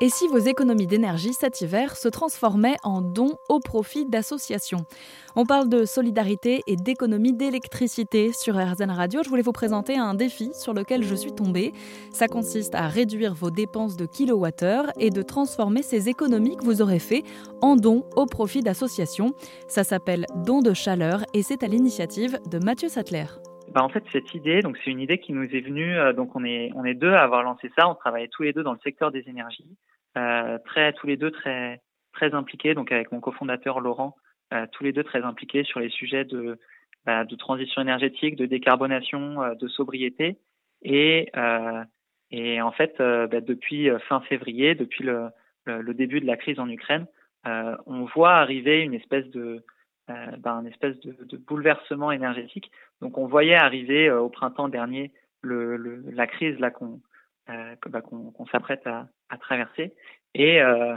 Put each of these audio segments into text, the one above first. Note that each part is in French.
Et si vos économies d'énergie cet hiver se transformaient en dons au profit d'associations? On parle de solidarité et d'économie d'électricité sur RZN Radio. Je voulais vous présenter un défi sur lequel je suis tombée. Ça consiste à réduire vos dépenses de kilowattheure et de transformer ces économies que vous aurez fait en dons au profit d'associations. Ça s'appelle Don de chaleur et c'est à l'initiative de Mathieu Sattler. Bah en fait, cette idée, donc c'est une idée qui nous est venue. Euh, donc on est on est deux à avoir lancé ça. On travaille tous les deux dans le secteur des énergies, très tous les deux très très impliqués. Donc avec mon cofondateur Laurent, euh, tous les deux très impliqués sur les sujets de bah, transition énergétique, de décarbonation, euh, de sobriété. Et euh, et en fait, bah, depuis fin février, depuis le, début de la crise en Ukraine, on voit arriver une espèce de euh, ben, espèce de, bouleversement énergétique. Donc on voyait arriver euh, au printemps dernier le, la crise là qu'on euh, bah, qu'on s'apprête à, à, traverser. Et, euh,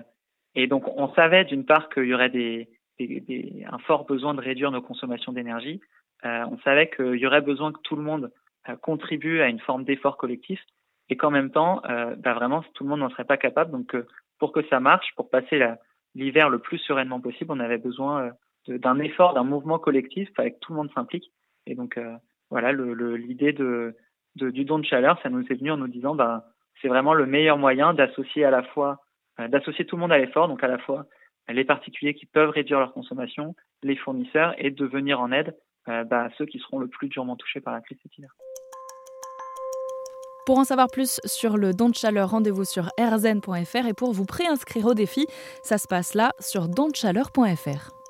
et donc on savait d'une part qu'il y aurait des, des, des, un fort besoin de réduire nos consommations d'énergie. Euh, on savait qu'il y aurait besoin que tout le monde euh, contribue à une forme d'effort collectif et qu'en même temps, bah, vraiment, tout le monde n'en serait pas capable. Donc pour que ça marche, pour passer l'hiver le plus sereinement possible, on avait besoin d'un effort, d'un mouvement collectif, avec tout le monde s'implique. Et donc euh, voilà, l'idée de, du don de chaleur, ça nous est venu en nous disant, ben c'est vraiment le meilleur moyen d'associer à la fois, euh, d'associer tout le monde à l'effort, donc à la fois les particuliers qui peuvent réduire leur consommation, les fournisseurs, et de venir en aide euh, bah, à ceux qui seront le plus durement touchés par la crise cet. Pour en savoir plus sur le don de chaleur, rendez-vous sur rzn.fr et pour vous préinscrire au défi, ça se passe là sur donchaleur.fr.